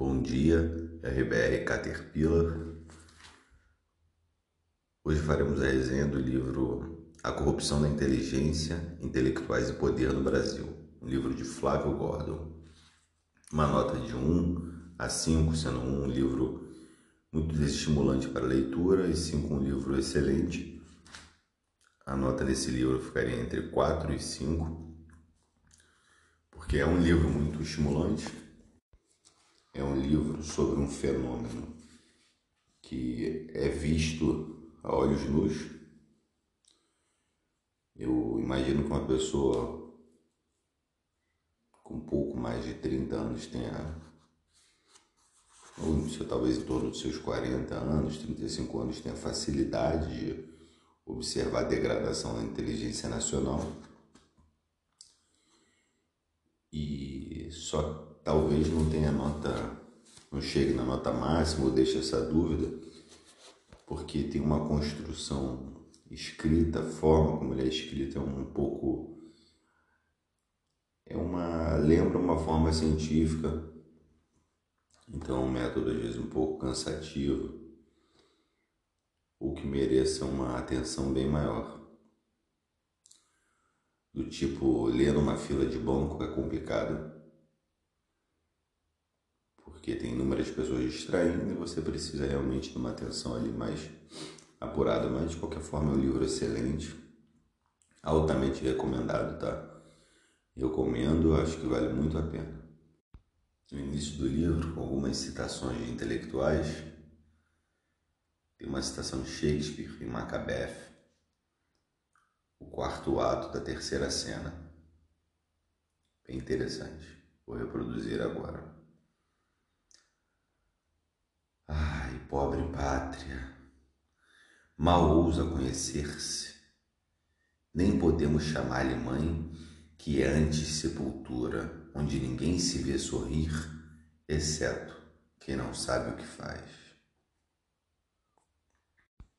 Bom dia, RBR Caterpillar. Hoje faremos a resenha do livro A Corrupção da Inteligência, Intelectuais e Poder no Brasil, um livro de Flávio Gordon. Uma nota de 1 a 5, sendo um livro muito desestimulante para a leitura e 5 um livro excelente. A nota desse livro ficaria entre 4 e 5, porque é um livro muito estimulante é um livro sobre um fenômeno que é visto a olhos nus. Eu imagino que uma pessoa com pouco mais de 30 anos tenha, ou talvez em torno dos seus 40 anos, 35 anos, tenha facilidade de observar a degradação da inteligência nacional. E só talvez não tenha nota, não chegue na nota máxima ou deixe essa dúvida, porque tem uma construção escrita, a forma como ele é escrito é um pouco é uma lembra uma forma científica, então é um método às vezes um pouco cansativo, ou que mereça uma atenção bem maior. Do tipo, ler numa fila de banco é complicado porque tem inúmeras pessoas distraindo e você precisa realmente de uma atenção ali mais apurada, mas de qualquer forma é um livro excelente, altamente recomendado, tá? Eu comendo, acho que vale muito a pena. No início do livro, com algumas citações intelectuais, tem uma citação de Shakespeare em Macbeth, o quarto ato da terceira cena. Bem interessante. Vou reproduzir agora. Ai, pobre pátria, mal ousa conhecer-se, nem podemos chamar-lhe mãe, que é antes sepultura, onde ninguém se vê sorrir, exceto quem não sabe o que faz.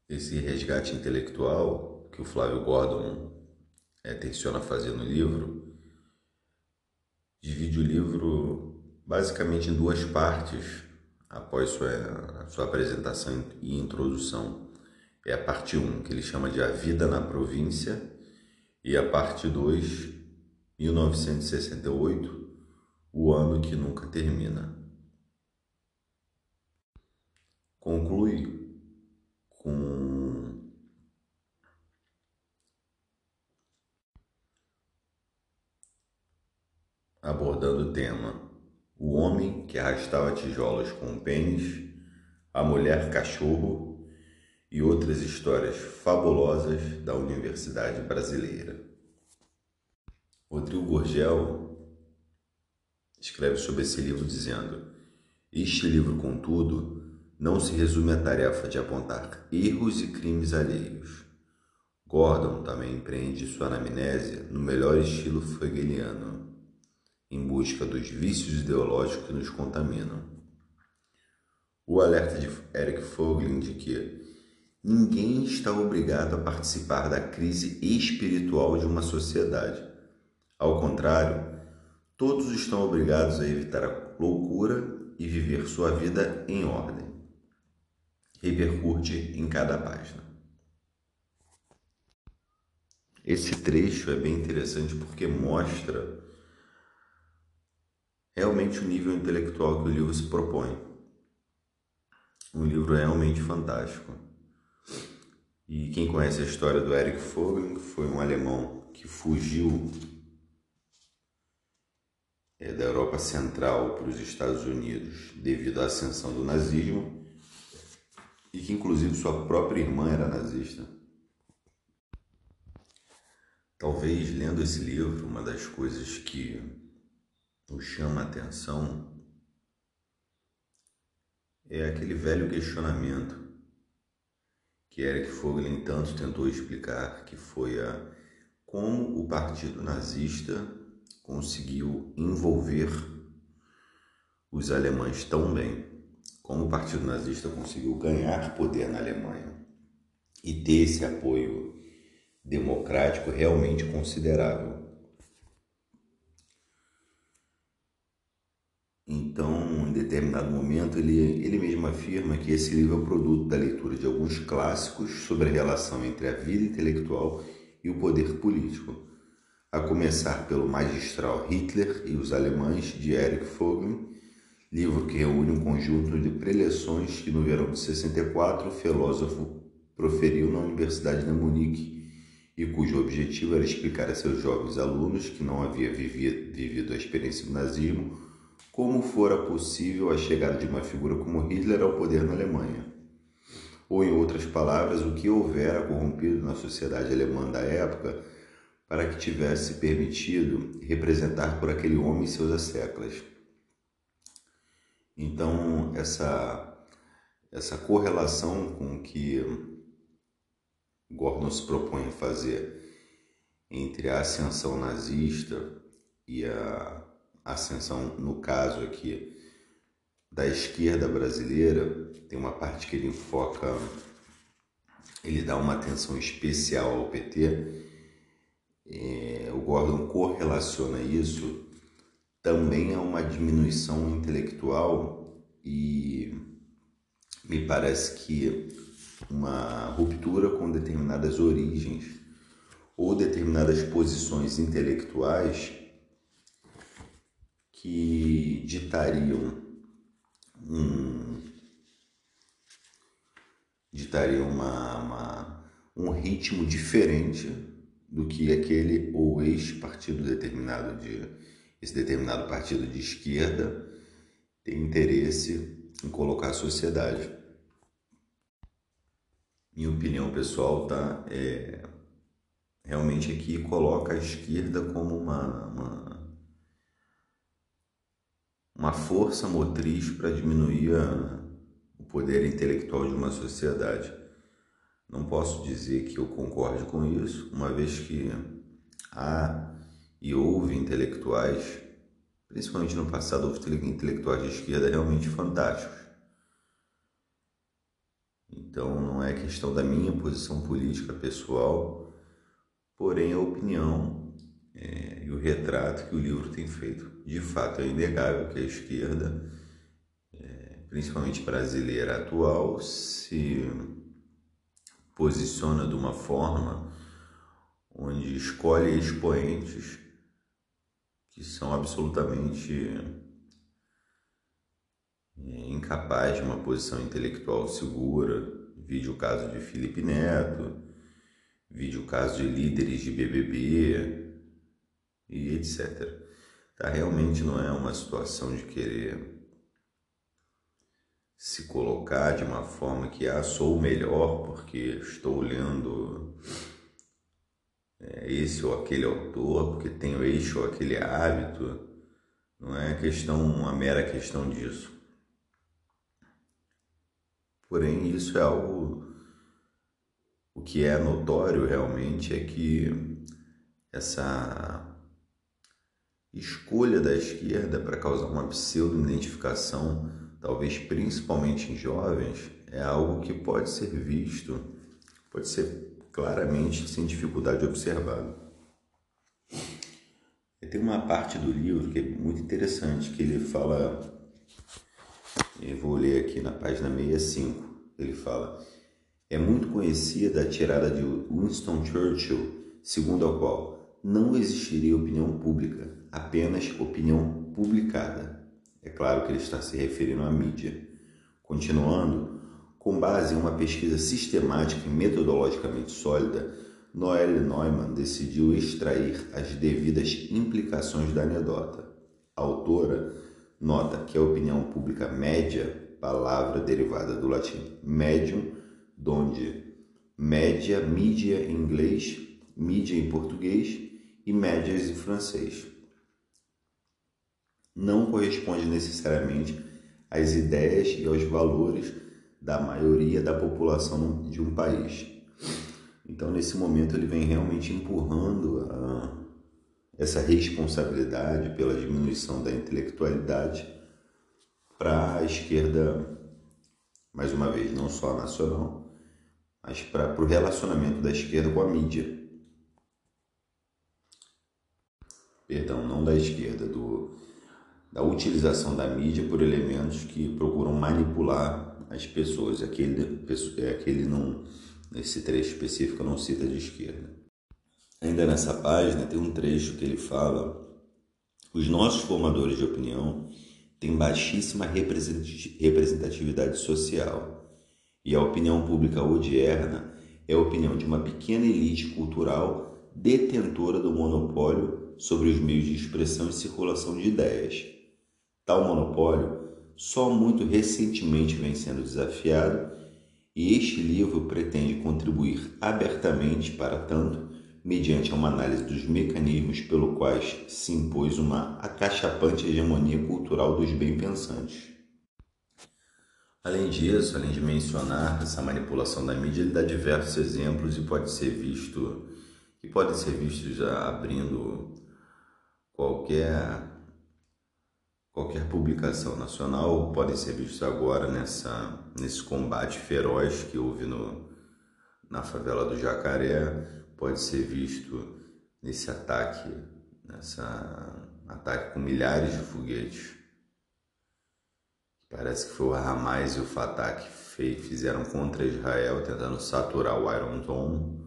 Esse resgate intelectual que o Flávio Gordon é, tenciona fazer no livro, divide o livro basicamente em duas partes após sua, sua apresentação e introdução, é a parte 1, que ele chama de A Vida na Província, e a parte 2, 1968, O Ano que Nunca Termina. Conclui com abordando o tema o homem que arrastava tijolos com o pênis, a mulher cachorro e outras histórias fabulosas da Universidade Brasileira. Rodrigo Gorgel escreve sobre esse livro dizendo: Este livro, contudo, não se resume à tarefa de apontar erros e crimes alheios. Gordon também empreende sua anamnésia no melhor estilo hegeliano em busca dos vícios ideológicos que nos contaminam. O alerta de Eric Foglin de que ninguém está obrigado a participar da crise espiritual de uma sociedade. Ao contrário, todos estão obrigados a evitar a loucura e viver sua vida em ordem. Repercute em cada página. Esse trecho é bem interessante porque mostra realmente o nível intelectual que o livro se propõe. Um livro realmente fantástico. E quem conhece a história do Eric Vogel, que foi um alemão que fugiu é, da Europa Central para os Estados Unidos devido à ascensão do nazismo e que inclusive sua própria irmã era nazista. Talvez lendo esse livro, uma das coisas que nos chama a atenção é aquele velho questionamento que Eric Vogelin tanto tentou explicar, que foi a como o partido nazista conseguiu envolver os alemães tão bem, como o partido nazista conseguiu ganhar poder na Alemanha e ter esse apoio democrático realmente considerável. Então, em determinado momento, ele, ele mesmo afirma que esse livro é produto da leitura de alguns clássicos sobre a relação entre a vida intelectual e o poder político, a começar pelo magistral Hitler e os Alemães de Erich Vogel, livro que reúne um conjunto de preleções que no verão de 64 o filósofo proferiu na Universidade de Munique e cujo objetivo era explicar a seus jovens alunos que não havia vivido a experiência do nazismo como fora possível a chegada de uma figura como Hitler ao poder na Alemanha. Ou, em outras palavras, o que houvera corrompido na sociedade alemã da época para que tivesse permitido representar por aquele homem seus asseclas. Então, essa, essa correlação com que Gordon se propõe a fazer entre a ascensão nazista e a ascensão, no caso aqui, da esquerda brasileira, tem uma parte que ele enfoca, ele dá uma atenção especial ao PT. É, o Gordon correlaciona isso também a uma diminuição intelectual e me parece que uma ruptura com determinadas origens ou determinadas posições intelectuais que ditariam um, ditariam uma, uma, um ritmo diferente do que aquele ou ex-partido determinado de esse determinado partido de esquerda tem interesse em colocar a sociedade. Minha opinião pessoal tá é, realmente aqui coloca a esquerda como uma, uma uma força motriz para diminuir a, o poder intelectual de uma sociedade. Não posso dizer que eu concorde com isso, uma vez que há e houve intelectuais, principalmente no passado, houve intelectuais de esquerda realmente fantásticos. Então não é questão da minha posição política pessoal, porém a opinião é, e o retrato que o livro tem feito. De fato, é inegável que a esquerda, é, principalmente brasileira atual, se posiciona de uma forma onde escolhe expoentes que são absolutamente é, incapazes de uma posição intelectual segura. Vide o caso de Felipe Neto, vide o caso de líderes de BBB, e etc. Tá? Realmente não é uma situação de querer se colocar de uma forma que ah, sou o melhor porque estou lendo é, esse ou aquele autor, porque tenho este ou aquele hábito. Não é questão, uma mera questão disso. Porém, isso é algo. O que é notório realmente é que essa escolha da esquerda para causar uma pseudo-identificação, talvez principalmente em jovens, é algo que pode ser visto, pode ser claramente, sem dificuldade, observado. E tem uma parte do livro que é muito interessante, que ele fala, eu vou ler aqui na página 65, ele fala, é muito conhecida a tirada de Winston Churchill, segundo a qual não existiria opinião pública apenas opinião publicada. É claro que ele está se referindo à mídia. Continuando, com base em uma pesquisa sistemática e metodologicamente sólida, Noelle Neumann decidiu extrair as devidas implicações da anedota. A autora nota que a opinião pública média, palavra derivada do latim medium, donde média, mídia em inglês, mídia em português e médias em francês, não corresponde necessariamente às ideias e aos valores da maioria da população de um país. Então, nesse momento, ele vem realmente empurrando a, essa responsabilidade pela diminuição da intelectualidade para a esquerda, mais uma vez, não só nacional, mas para o relacionamento da esquerda com a mídia. Perdão, não da esquerda, do, da utilização da mídia por elementos que procuram manipular as pessoas. Aquele, é, aquele não, nesse trecho específico não cita de esquerda. Ainda nessa página tem um trecho que ele fala: os nossos formadores de opinião têm baixíssima representatividade social e a opinião pública odierna é a opinião de uma pequena elite cultural detentora do monopólio sobre os meios de expressão e circulação de ideias. Tal monopólio só muito recentemente vem sendo desafiado e este livro pretende contribuir abertamente para tanto, mediante uma análise dos mecanismos pelo quais se impôs uma acachapante hegemonia cultural dos bem-pensantes. Além disso, além de mencionar essa manipulação da mídia, ele dá diversos exemplos e pode ser visto que podem ser vistos já abrindo qualquer qualquer publicação nacional, podem ser vistos agora nessa nesse combate feroz que houve no na favela do Jacaré, pode ser visto nesse ataque, nessa ataque com milhares de foguetes Parece que foi o Hamas e o Fatah que fizeram contra Israel, tentando saturar o Iron Dome.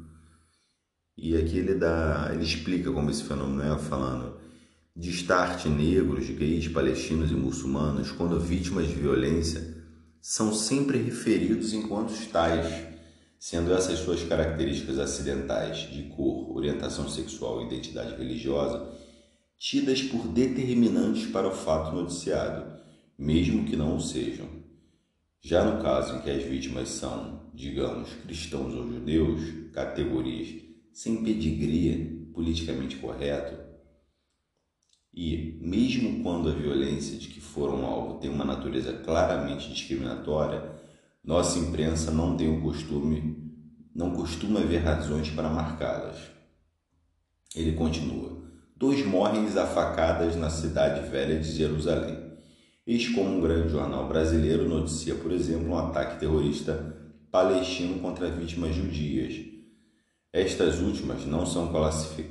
E aqui ele dá, ele explica como esse fenômeno é, falando de start negros, gays, palestinos e muçulmanos, quando vítimas de violência, são sempre referidos enquanto tais, sendo essas suas características acidentais de cor, orientação sexual e identidade religiosa tidas por determinantes para o fato noticiado mesmo que não o sejam. Já no caso em que as vítimas são, digamos, cristãos ou judeus, categorias sem pedigree politicamente correto, e mesmo quando a violência de que foram alvo tem uma natureza claramente discriminatória, nossa imprensa não tem o costume, não costuma ver razões para marcá-las. Ele continua: Dois morrem desafacadas na cidade velha de Jerusalém. Eis como um grande jornal brasileiro noticia, por exemplo, um ataque terrorista palestino contra vítimas judias. Estas últimas não são,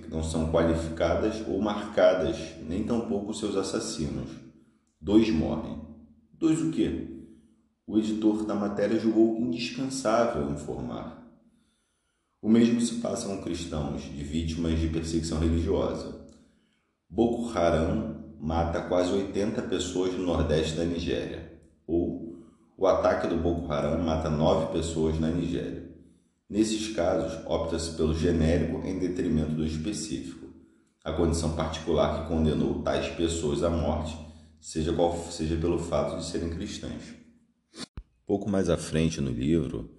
não são qualificadas ou marcadas, nem tampouco seus assassinos. Dois morrem. Dois o quê? O editor da matéria julgou indispensável informar. O mesmo se passa com cristãos de vítimas de perseguição religiosa. Boko Haram mata quase 80 pessoas no nordeste da Nigéria. Ou o ataque do Boko Haram mata 9 pessoas na Nigéria. Nesses casos, opta-se pelo genérico em detrimento do específico. A condição particular que condenou tais pessoas à morte, seja qual seja pelo fato de serem cristãs. Pouco mais à frente no livro,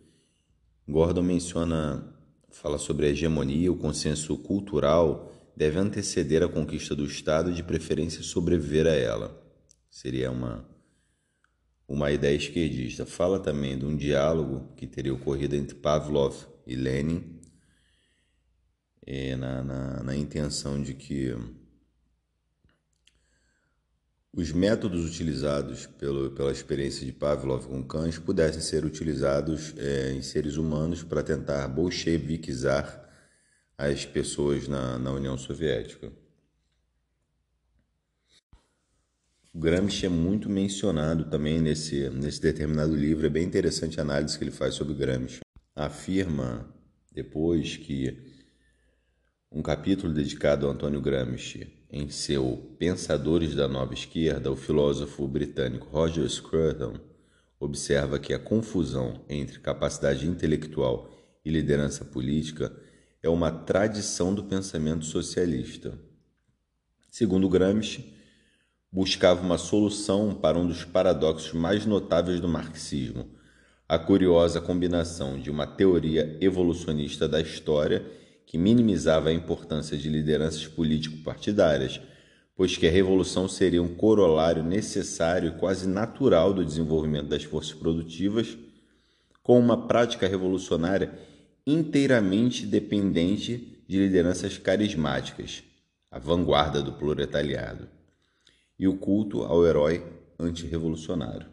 Gordon menciona, fala sobre a hegemonia, o consenso cultural deve anteceder a conquista do Estado e, de preferência, sobreviver a ela. Seria uma, uma ideia esquerdista. Fala também de um diálogo que teria ocorrido entre Pavlov e Lenin, na, na, na intenção de que os métodos utilizados pelo, pela experiência de Pavlov com cães pudessem ser utilizados é, em seres humanos para tentar bolchevikizar as pessoas na, na União Soviética. O Gramsci é muito mencionado também nesse, nesse determinado livro, é bem interessante a análise que ele faz sobre Gramsci. Afirma depois que um capítulo dedicado a Antônio Gramsci em seu Pensadores da Nova Esquerda, o filósofo britânico Roger Scruton observa que a confusão entre capacidade intelectual e liderança política é uma tradição do pensamento socialista. Segundo Gramsci, buscava uma solução para um dos paradoxos mais notáveis do marxismo, a curiosa combinação de uma teoria evolucionista da história que minimizava a importância de lideranças político-partidárias, pois que a revolução seria um corolário necessário e quase natural do desenvolvimento das forças produtivas, com uma prática revolucionária inteiramente dependente de lideranças carismáticas, a vanguarda do proletariado, e o culto ao herói antirrevolucionário.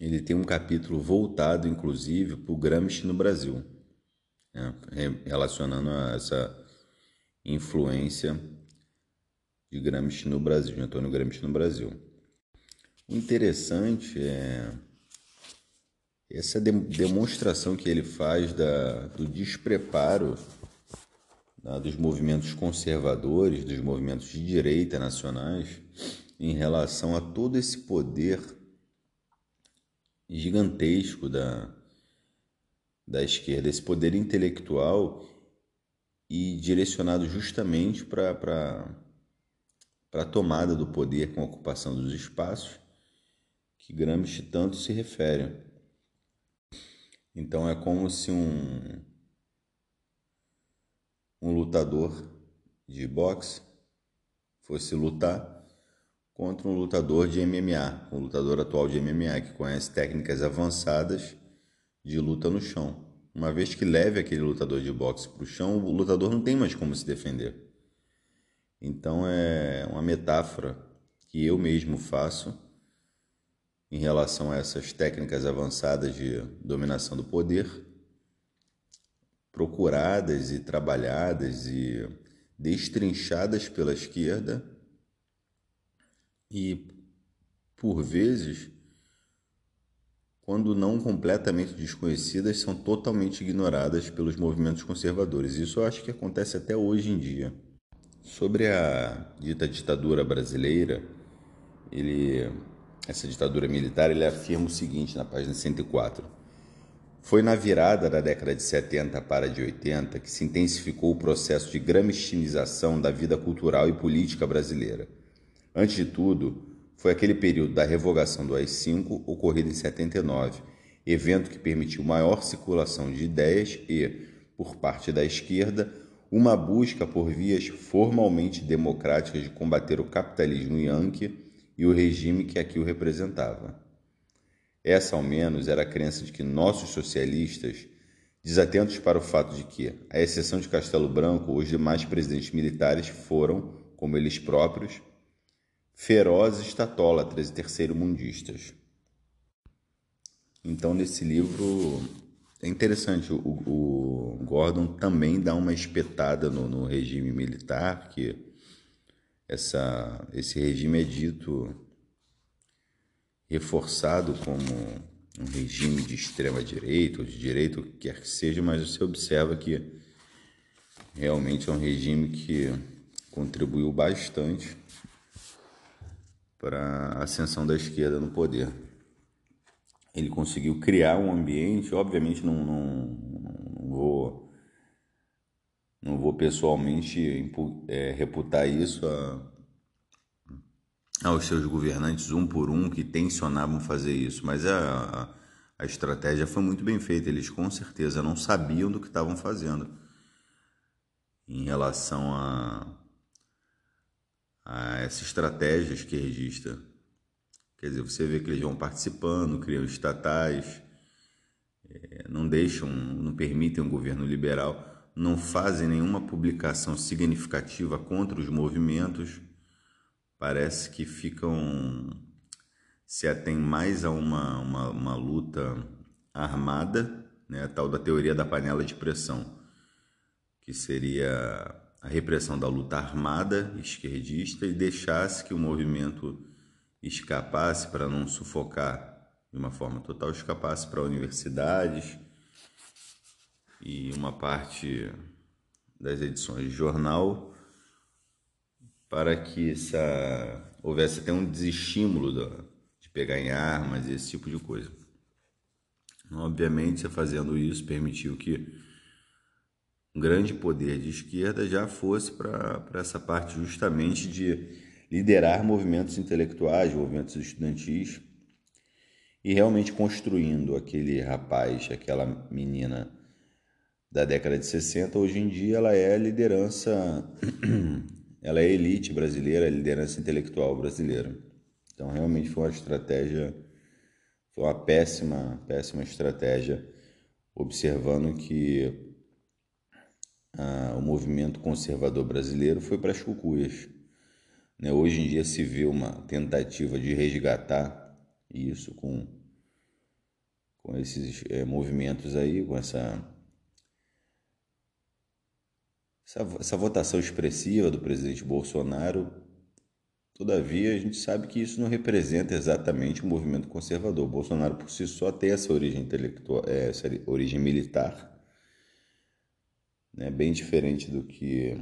Ele tem um capítulo voltado, inclusive, para o Gramsci no Brasil, né, relacionando a essa influência de Gramsci no Brasil, de Antônio Gramsci no Brasil. O interessante é essa demonstração que ele faz da, do despreparo dos movimentos conservadores, dos movimentos de direita nacionais, em relação a todo esse poder gigantesco da, da esquerda, esse poder intelectual e direcionado justamente para a tomada do poder com a ocupação dos espaços que Gramsci tanto se refere. Então é como se um, um lutador de boxe fosse lutar contra um lutador de MMA, um lutador atual de MMA que conhece técnicas avançadas de luta no chão. Uma vez que leve aquele lutador de boxe para o chão, o lutador não tem mais como se defender. Então é uma metáfora que eu mesmo faço em relação a essas técnicas avançadas de dominação do poder, procuradas e trabalhadas e destrinchadas pela esquerda e, por vezes, quando não completamente desconhecidas, são totalmente ignoradas pelos movimentos conservadores. Isso eu acho que acontece até hoje em dia. Sobre a dita ditadura brasileira, ele, essa ditadura militar, ele afirma o seguinte na página 104. Foi na virada da década de 70 para de 80 que se intensificou o processo de gramscianização da vida cultural e política brasileira Antes de tudo, foi aquele período da revogação do AI-5 ocorrido em 79, evento que permitiu maior circulação de ideias e, por parte da esquerda, uma busca por vias formalmente democráticas de combater o capitalismo yankee e o regime que aqui o representava. Essa, ao menos, era a crença de que nossos socialistas, desatentos para o fato de que, à exceção de Castelo Branco, os demais presidentes militares foram, como eles próprios, ferozes tatólatras e terceiro-mundistas. Então, nesse livro é interessante, o, o, Gordon também dá uma espetada no, no regime militar, que essa, esse regime é dito reforçado como um regime de extrema direita ou de direita, o que quer que seja, mas você observa que realmente é um regime que contribuiu bastante para a ascensão da esquerda no poder. Ele conseguiu criar um ambiente, obviamente não, não, não vou não vou pessoalmente é, reputar isso a, aos seus governantes um por um que tensionavam fazer isso, mas a, a, a estratégia foi muito bem feita. Eles com certeza não sabiam do que estavam fazendo em relação a a essa estratégia esquerdista. Quer dizer, você vê que eles vão participando, criam estatais, é, não deixam, não permitem um governo liberal, não fazem nenhuma publicação significativa contra os movimentos, parece que ficam se atém mais a uma, uma, uma luta armada, né, a tal da teoria da panela de pressão, que seria a repressão da luta armada esquerdista e deixasse que o movimento escapasse para não sufocar de uma forma total, escapasse para universidades e uma parte das edições de jornal para que essa, houvesse até um desestímulo de pegar em armas e esse tipo de coisa. Obviamente, fazendo isso, permitiu que um grande poder de esquerda já fosse para essa parte justamente de liderar movimentos intelectuais, movimentos estudantis e realmente construindo aquele rapaz, aquela menina da década de 60, hoje em dia ela é a liderança, ela é elite brasileira, liderança intelectual brasileira. Então realmente foi uma estratégia, foi uma péssima, péssima estratégia, observando que ah, o movimento conservador brasileiro foi para as cucuias. Né? Hoje em dia se vê uma tentativa de resgatar isso com, com esses é, movimentos aí, com essa, essa, essa votação expressiva do presidente Bolsonaro, Todavia, a gente sabe que isso não representa exatamente o movimento conservador. O Bolsonaro, por si só, tem essa origem intelectual, é, essa origem militar, né, bem diferente do que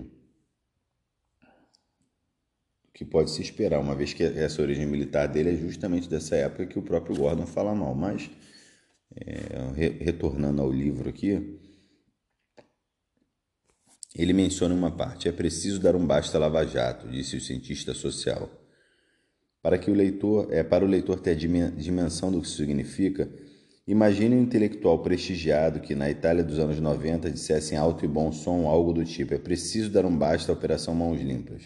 que pode se esperar, uma vez que essa origem militar dele é justamente dessa época que o próprio Gordon fala mal. Mas, é, retornando ao livro aqui, ele menciona uma parte: é preciso dar um basta a Lava Jato, disse o cientista social. Para que o leitor, é para o leitor ter a dimensão do que significa, imagine um intelectual prestigiado que na Itália dos anos 90 dissesse em alto e bom som algo do tipo: é preciso dar um basta à Operação Mãos Limpas.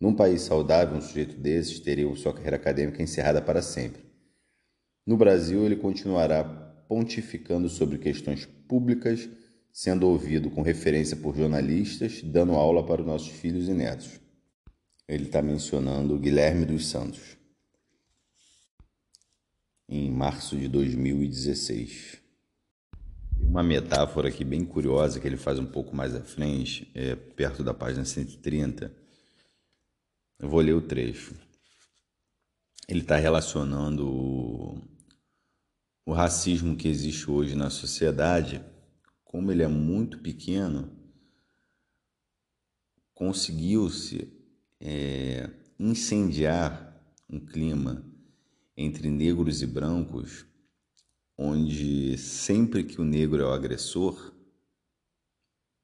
Num país saudável, um sujeito desses teria sua carreira acadêmica encerrada para sempre. No Brasil, ele continuará pontificando sobre questões públicas sendo ouvido com referência por jornalistas, dando aula para os nossos filhos e netos. Ele está mencionando Guilherme dos Santos, em março de 2016. Uma metáfora aqui bem curiosa que ele faz um pouco mais à frente, é, perto da página 130. Eu vou ler o trecho. Ele está relacionando o, o racismo que existe hoje na sociedade como ele é muito pequeno, conseguiu-se é, incendiar um clima entre negros e brancos, onde sempre que o negro é o agressor,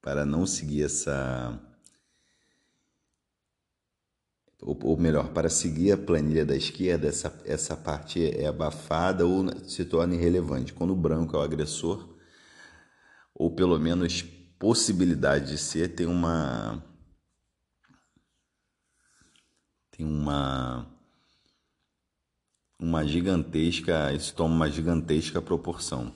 para não seguir essa. Ou melhor, para seguir a planilha da esquerda, essa, essa parte é abafada ou se torna irrelevante. Quando o branco é o agressor, ou pelo menos possibilidade de ser, tem uma tem uma uma gigantesca, isso toma uma gigantesca proporção.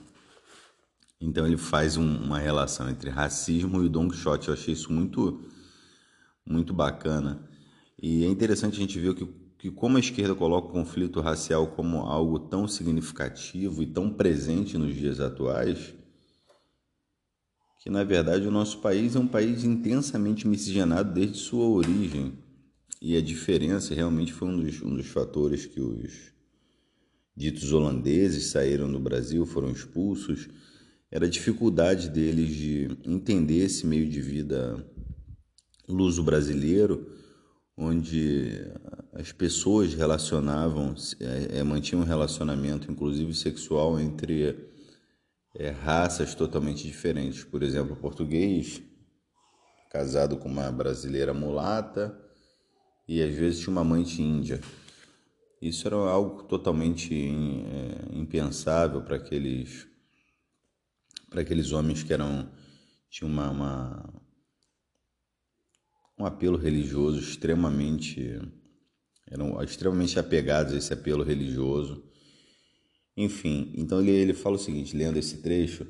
Então ele faz um, uma relação entre racismo e o Don Quixote. Eu achei isso muito muito bacana. E é interessante a gente ver que, que como a esquerda coloca o conflito racial como algo tão significativo e tão presente nos dias atuais, que na verdade o nosso país é um país intensamente miscigenado desde sua origem. E a diferença realmente foi um dos, um dos fatores que os ditos holandeses saíram do Brasil, foram expulsos, era a dificuldade deles de entender esse meio de vida luso-brasileiro, onde as pessoas relacionavam, é, mantinham um relacionamento, inclusive sexual, entre é, raças totalmente diferentes. Por exemplo, o português casado com uma brasileira mulata e às vezes tinha uma amante índia. Isso era algo totalmente é, impensável para aqueles para aqueles homens que eram tinham uma, uma, um apelo religioso extremamente eram extremamente apegados a esse apelo religioso enfim, então ele, ele fala o seguinte, lendo esse trecho,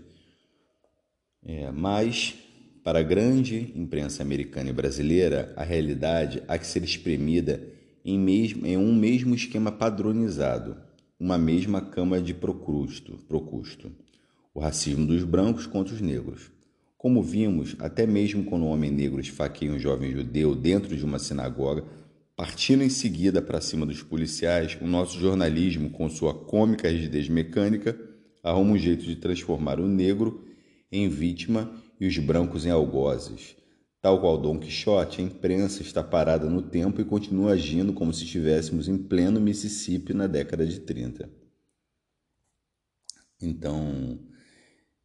é, mas para a grande imprensa americana e brasileira, a realidade há que ser exprimida em, mesmo, em um mesmo esquema padronizado, uma mesma cama de procusto, procusto, o racismo dos brancos contra os negros. Como vimos, até mesmo quando um homem negro esfaqueia um jovem judeu dentro de uma sinagoga, Partindo em seguida para cima dos policiais, o nosso jornalismo, com sua cômica rigidez mecânica, arruma um jeito de transformar o negro em vítima e os brancos em algozes. Tal qual Dom Quixote, a imprensa está parada no tempo e continua agindo como se estivéssemos em pleno Mississippi na década de 30. Então,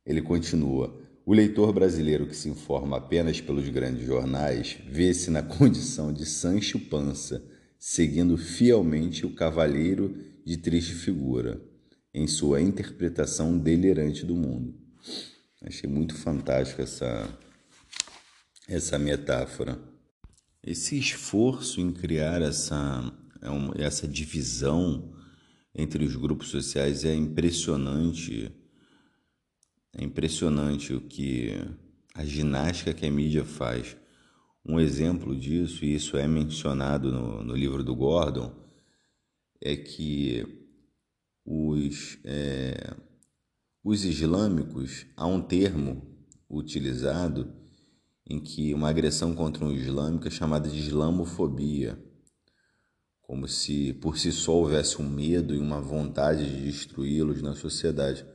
ele continua. O leitor brasileiro que se informa apenas pelos grandes jornais vê-se na condição de Sancho Pança, seguindo fielmente o cavalheiro de triste figura, em sua interpretação delirante do mundo. Achei muito fantástico essa, essa metáfora. Esse esforço em criar essa, é essa divisão entre os grupos sociais é impressionante é impressionante o que a ginástica que a mídia faz. Um exemplo disso, e isso é mencionado no, no livro do Gordon, é que os, é, os islâmicos, há um termo utilizado em que uma agressão contra um islâmico é chamada de islamofobia. como se por si só houvesse um medo e uma vontade de destruí-los na sociedade.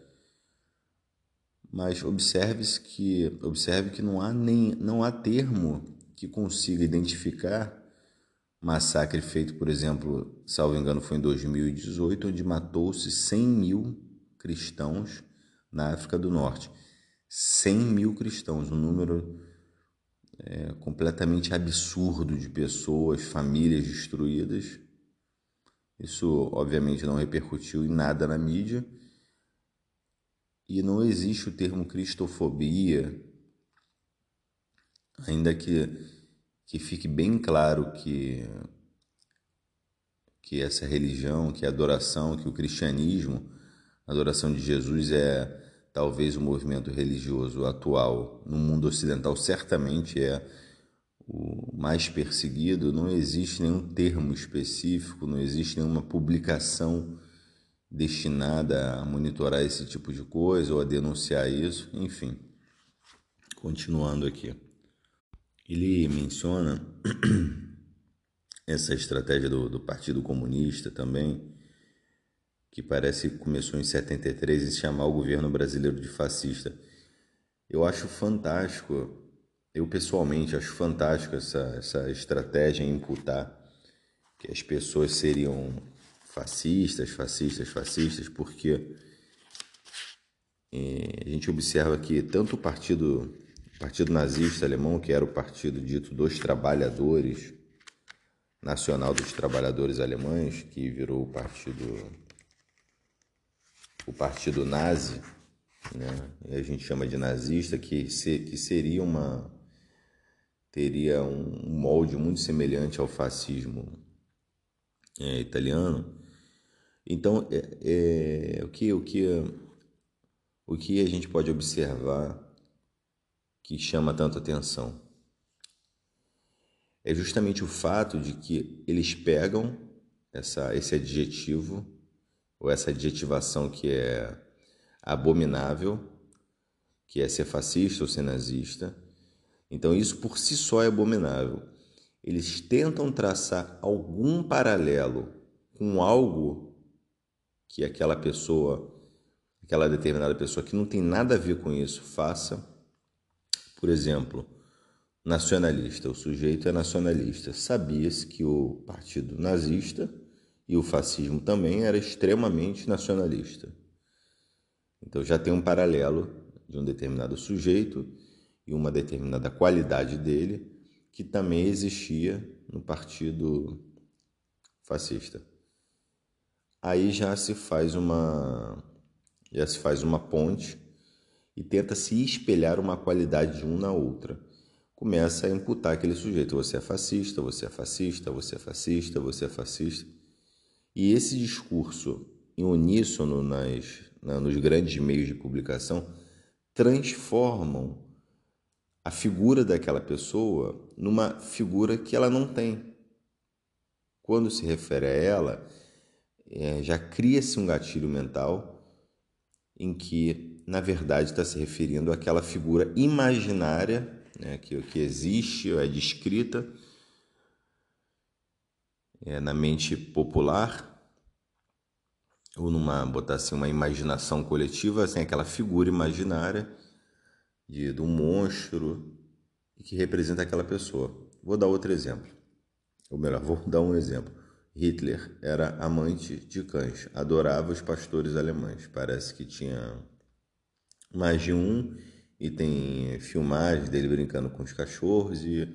Mas observe que observe que não há nem não há termo que consiga identificar massacre feito, por exemplo, salvo engano, foi em 2018, onde matou-se 100 mil cristãos na África do Norte. 100 mil cristãos, um número é, completamente absurdo de pessoas, famílias destruídas. Isso, obviamente, não repercutiu em nada na mídia. E não existe o termo cristofobia, ainda que, que fique bem claro que, que essa religião, que a adoração, que o cristianismo, a adoração de Jesus é talvez o movimento religioso atual no mundo ocidental certamente é o mais perseguido, não existe nenhum termo específico, não existe nenhuma publicação destinada a monitorar esse tipo de coisa ou a denunciar isso, enfim. Continuando aqui. Ele menciona essa estratégia do, do Partido Comunista também, que parece que começou em 73 em chamar o governo brasileiro de fascista. Eu acho fantástico, eu pessoalmente acho fantástico essa, essa estratégia em imputar que as pessoas seriam fascistas, fascistas, fascistas, porque é, a gente observa que tanto o partido o Partido Nazista Alemão, que era o partido dito dos trabalhadores, Nacional dos Trabalhadores Alemães, que virou o partido o partido nazi, né? E a gente chama de nazista, que, se, que seria uma teria um molde muito semelhante ao fascismo é, italiano. Então, é, é, o que o que o que a gente pode observar que chama tanto atenção. É justamente o fato de que eles pegam essa, esse adjetivo, ou essa adjetivação que é abominável, que é ser fascista ou ser nazista. Então, isso por si só é abominável. Eles tentam traçar algum paralelo com algo que aquela pessoa, aquela determinada pessoa que não tem nada a ver com isso, faça por exemplo, nacionalista, o sujeito é nacionalista. Sabia-se que o partido nazista e o fascismo também era extremamente nacionalista. Então já tem um paralelo de um determinado sujeito e uma determinada qualidade dele que também existia no partido fascista. Aí já se faz uma já se faz uma ponte e tenta se espelhar uma qualidade de um na outra. Começa a imputar aquele sujeito: você é fascista, você é fascista, você é fascista, você é fascista. E esse discurso em uníssono nas, na, nos grandes meios de publicação transformam a figura daquela pessoa numa figura que ela não tem. Quando se refere a ela, é, já cria-se um gatilho mental em que na verdade está se referindo àquela figura imaginária né, que, que existe, é descrita é, na mente popular, ou numa, botar assim, uma imaginação coletiva, assim, aquela figura imaginária de, de um monstro que representa aquela pessoa. Vou dar outro exemplo. Ou melhor, vou dar um exemplo. Hitler era amante de cães, adorava os pastores alemães. Parece que tinha mais de um e tem filmagens dele brincando com os cachorros e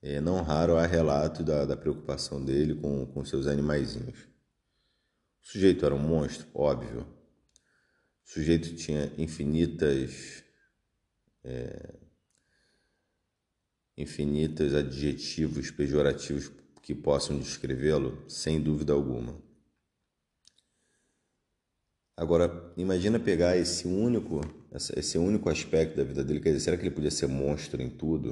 é, não raro há relato da, da preocupação dele com, com seus animaizinhos. O sujeito era um monstro, óbvio. O sujeito tinha infinitas é, infinitos adjetivos pejorativos que possam descrevê-lo, sem dúvida alguma. Agora, imagina pegar esse único, esse único aspecto da vida dele, quer dizer, será que ele podia ser monstro em tudo?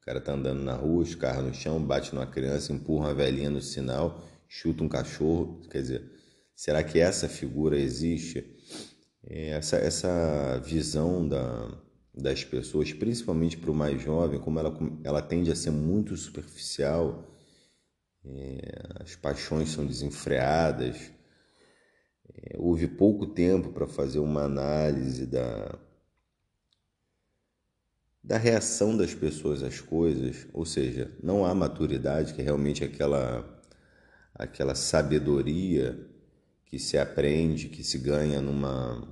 O cara tá andando na rua, os carros no chão, bate numa criança, empurra uma velhinha no sinal, chuta um cachorro, quer dizer, será que essa figura existe? É, essa, essa visão da, das pessoas, principalmente para o mais jovem, como ela, ela tende a ser muito superficial, as paixões são desenfreadas, é, houve pouco tempo para fazer uma análise da, da reação das pessoas às coisas, ou seja, não há maturidade, que é realmente aquela, aquela sabedoria que se aprende, que se ganha numa,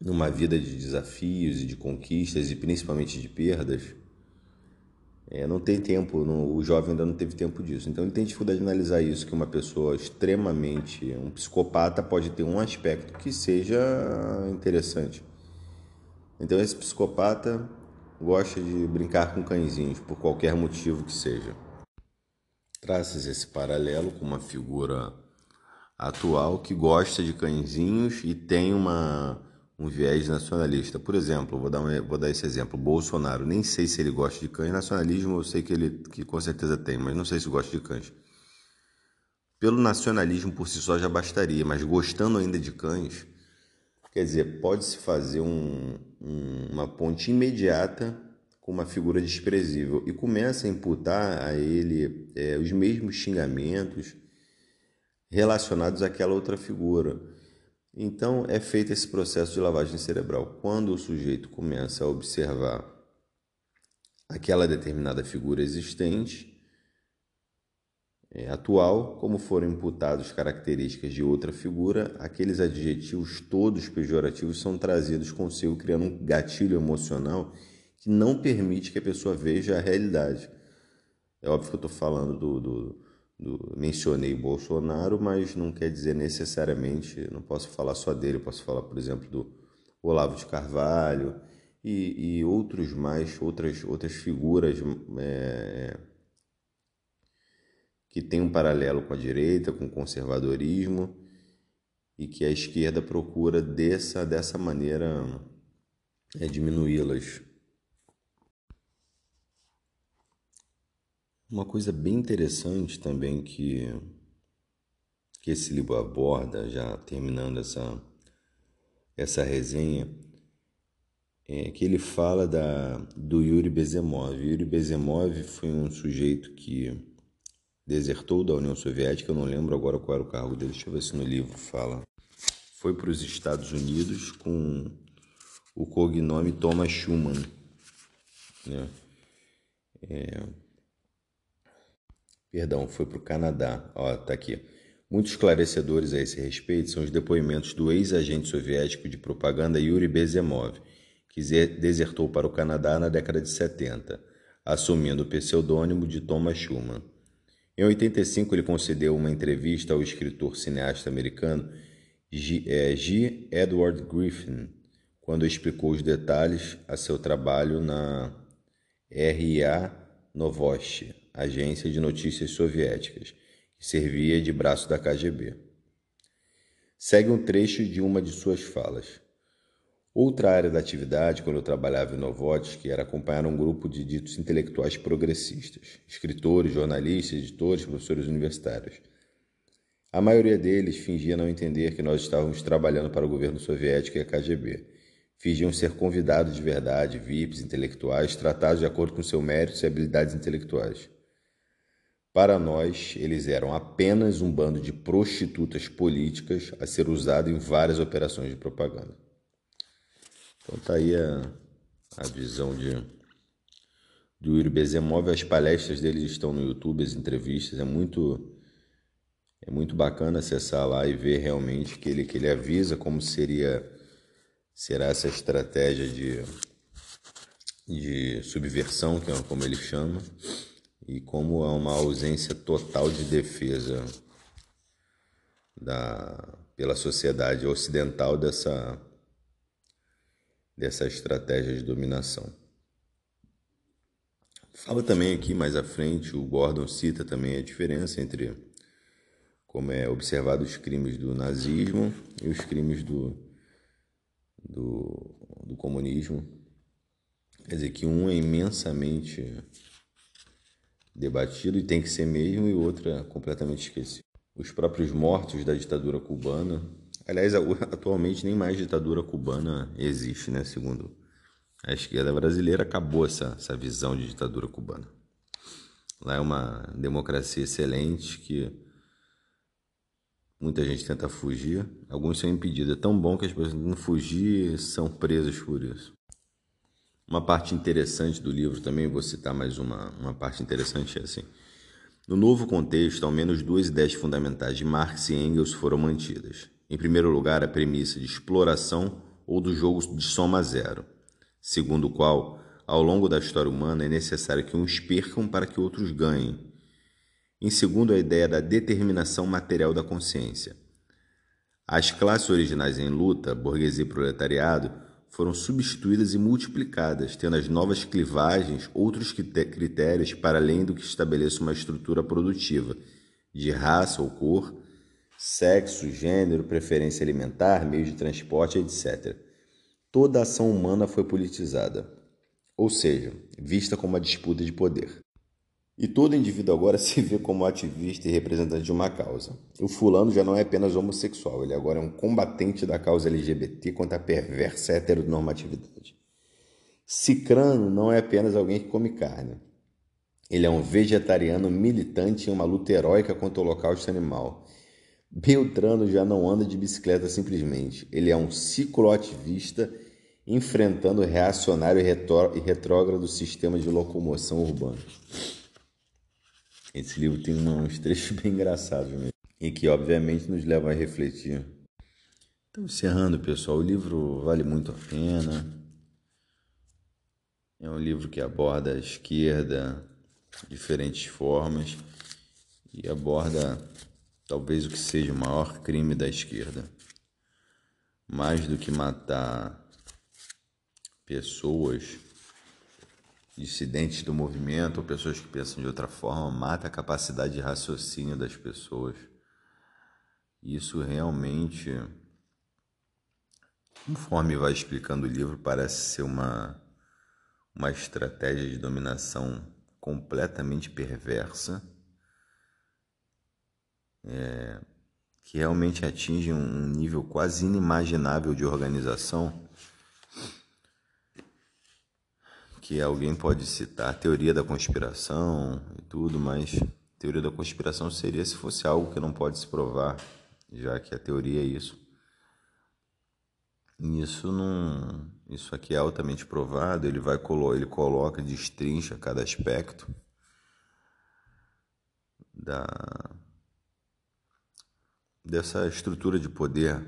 numa vida de desafios e de conquistas e principalmente de perdas. É, não tem tempo, no, o jovem ainda não teve tempo disso. Então ele tem dificuldade de analisar isso, que uma pessoa extremamente, um psicopata pode ter um aspecto que seja interessante. Então esse psicopata gosta de brincar com cãezinhos, por qualquer motivo que seja. Traças esse paralelo com uma figura atual que gosta de cãezinhos e tem uma um viés nacionalista. Por exemplo, vou dar, um, vou dar esse exemplo. Bolsonaro, nem sei se ele gosta de cães. Nacionalismo eu sei que ele que com certeza tem, mas não sei se gosta de cães. Pelo nacionalismo por si só já bastaria, mas gostando ainda de cães, quer dizer, pode-se fazer um, um, uma ponte imediata com uma figura desprezível e começa a imputar a ele é, os mesmos xingamentos relacionados àquela outra figura. Então é feito esse processo de lavagem cerebral. Quando o sujeito começa a observar aquela determinada figura existente, é, atual, como foram imputados características de outra figura, aqueles adjetivos todos pejorativos são trazidos consigo, criando um gatilho emocional que não permite que a pessoa veja a realidade. É óbvio que eu estou falando do, do do, mencionei Bolsonaro, mas não quer dizer necessariamente, não posso falar só dele, posso falar, por exemplo, do Olavo de Carvalho e, e outros mais, outras, outras figuras é, que têm um paralelo com a direita, com o conservadorismo e que a esquerda procura dessa, dessa maneira é, diminuí-las. Uma coisa bem interessante também que, que esse livro aborda, já terminando essa, essa resenha, é que ele fala da, do Yuri Bezemov. Yuri Bezemov foi um sujeito que desertou da União Soviética, eu não lembro agora qual era o cargo dele, deixa eu ver se no livro fala. Foi para os Estados Unidos com o cognome Thomas Schumann. Né? É, Perdão, foi para o Canadá. Ó, tá aqui. Muitos esclarecedores a esse respeito são os depoimentos do ex-agente soviético de propaganda Yuri Bezemov, que desertou para o Canadá na década de 70, assumindo o pseudônimo de Thomas Schumann. Em 85, ele concedeu uma entrevista ao escritor cineasta americano G. É, G. Edward Griffin, quando explicou os detalhes a seu trabalho na RIA Novosti, agência de notícias soviéticas, que servia de braço da KGB. Segue um trecho de uma de suas falas. Outra área da atividade, quando eu trabalhava em Novotsky, era acompanhar um grupo de ditos intelectuais progressistas, escritores, jornalistas, editores, professores universitários. A maioria deles fingia não entender que nós estávamos trabalhando para o governo soviético e a KGB. Fingiam ser convidados de verdade, VIPs, intelectuais, tratados de acordo com seu mérito e habilidades intelectuais. Para nós, eles eram apenas um bando de prostitutas políticas a ser usado em várias operações de propaganda. Então tá aí a, a visão de do Yuri Bezemov, as palestras dele estão no YouTube, as entrevistas, é muito é muito bacana acessar lá e ver realmente que ele que ele avisa como seria será essa estratégia de de subversão, que é como ele chama e como há uma ausência total de defesa da, pela sociedade ocidental dessa, dessa estratégia de dominação. Fala também aqui mais à frente, o Gordon cita também a diferença entre como é observado os crimes do nazismo e os crimes do, do, do comunismo. Quer dizer que um é imensamente debatido e tem que ser mesmo, e outra completamente esquecido. Os próprios mortos da ditadura cubana, aliás, atualmente nem mais ditadura cubana existe, né? Segundo a esquerda brasileira, acabou essa, essa visão de ditadura cubana. Lá é uma democracia excelente que muita gente tenta fugir, alguns são impedidos. É tão bom que as pessoas não fugir são presas por isso. Uma parte interessante do livro também, vou citar mais uma, uma parte interessante, é assim. No novo contexto, ao menos duas ideias fundamentais de Marx e Engels foram mantidas. Em primeiro lugar, a premissa de exploração ou do jogo de soma zero, segundo o qual, ao longo da história humana, é necessário que uns percam para que outros ganhem. Em segundo, a ideia da determinação material da consciência. As classes originais em luta, burguesia e proletariado, foram substituídas e multiplicadas, tendo as novas clivagens outros critérios para além do que estabeleça uma estrutura produtiva de raça ou cor, sexo, gênero, preferência alimentar, meio de transporte, etc. Toda a ação humana foi politizada, ou seja, vista como uma disputa de poder. E todo indivíduo agora se vê como ativista e representante de uma causa. O fulano já não é apenas homossexual, ele agora é um combatente da causa LGBT contra a perversa heteronormatividade. Cicrano não é apenas alguém que come carne. Ele é um vegetariano militante em uma luta heróica contra o holocausto animal. Beltrano já não anda de bicicleta simplesmente. Ele é um cicloativista enfrentando o reacionário e retrógrado sistema de locomoção urbana. Esse livro tem uns trechos bem engraçados mesmo, e que obviamente nos levam a refletir. Então, encerrando, pessoal, o livro vale muito a pena. É um livro que aborda a esquerda de diferentes formas e aborda talvez o que seja o maior crime da esquerda. Mais do que matar pessoas dissidentes do movimento ou pessoas que pensam de outra forma, mata a capacidade de raciocínio das pessoas. Isso realmente, conforme vai explicando o livro, parece ser uma, uma estratégia de dominação completamente perversa, é, que realmente atinge um nível quase inimaginável de organização que alguém pode citar teoria da conspiração e tudo, mas teoria da conspiração seria se fosse algo que não pode se provar, já que a teoria é isso. Isso não, isso aqui é altamente provado, ele vai ele coloca, destrincha cada aspecto da dessa estrutura de poder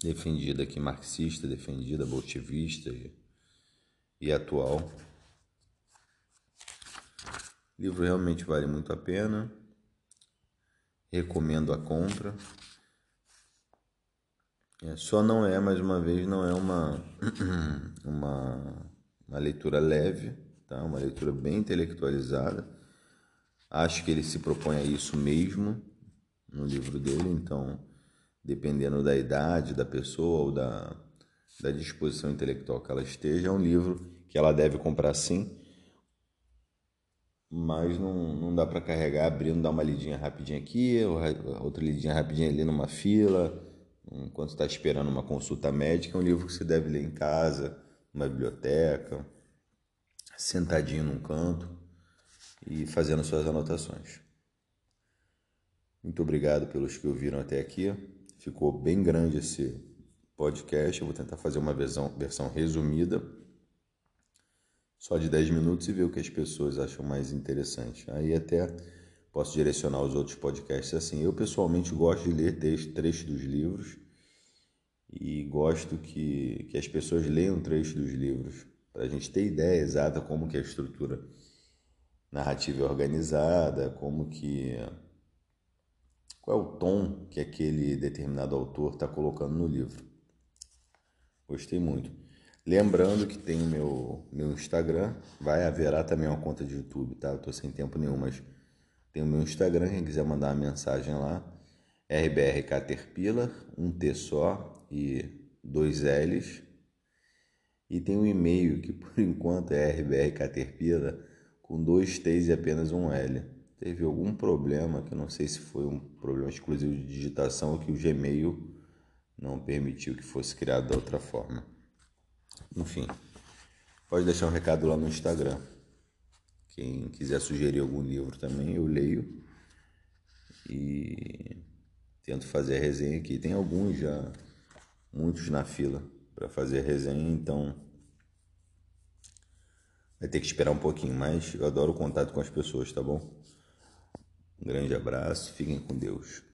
defendida aqui marxista, defendida bolchevista e atual. O livro realmente vale muito a pena. Recomendo a compra. É, só não é, mais uma vez, não é uma, uma, uma leitura leve, tá? uma leitura bem intelectualizada. Acho que ele se propõe a isso mesmo no livro dele, então, dependendo da idade da pessoa ou da, da disposição intelectual que ela esteja, é um livro que ela deve comprar sim, mas não, não dá para carregar abrindo, dar uma lidinha rapidinha aqui, outra lidinha rapidinha ali numa fila, enquanto está esperando uma consulta médica. É um livro que você deve ler em casa, numa biblioteca, sentadinho num canto e fazendo suas anotações. Muito obrigado pelos que ouviram até aqui. Ficou bem grande esse podcast. Eu vou tentar fazer uma versão, versão resumida só de 10 minutos e ver o que as pessoas acham mais interessante. Aí até posso direcionar os outros podcasts assim. Eu pessoalmente gosto de ler trechos dos livros e gosto que, que as pessoas leiam trechos dos livros para a gente ter ideia exata como que a estrutura narrativa é organizada, como que qual é o tom que aquele determinado autor está colocando no livro. Gostei muito. Lembrando que tem o meu, meu Instagram, vai haverá também uma conta de YouTube, tá? Eu tô sem tempo nenhum, mas tem o meu Instagram, quem quiser mandar uma mensagem lá, RBR Caterpillar, um T só e dois L's. E tem um e-mail que por enquanto é RBR Caterpillar com dois T's e apenas um L. Teve algum problema, que eu não sei se foi um problema exclusivo de digitação ou que o Gmail não permitiu que fosse criado da outra forma. Enfim, pode deixar um recado lá no Instagram. Quem quiser sugerir algum livro também, eu leio e tento fazer a resenha aqui. Tem alguns já, muitos na fila para fazer a resenha, então vai ter que esperar um pouquinho, mas eu adoro o contato com as pessoas, tá bom? Um grande abraço, fiquem com Deus.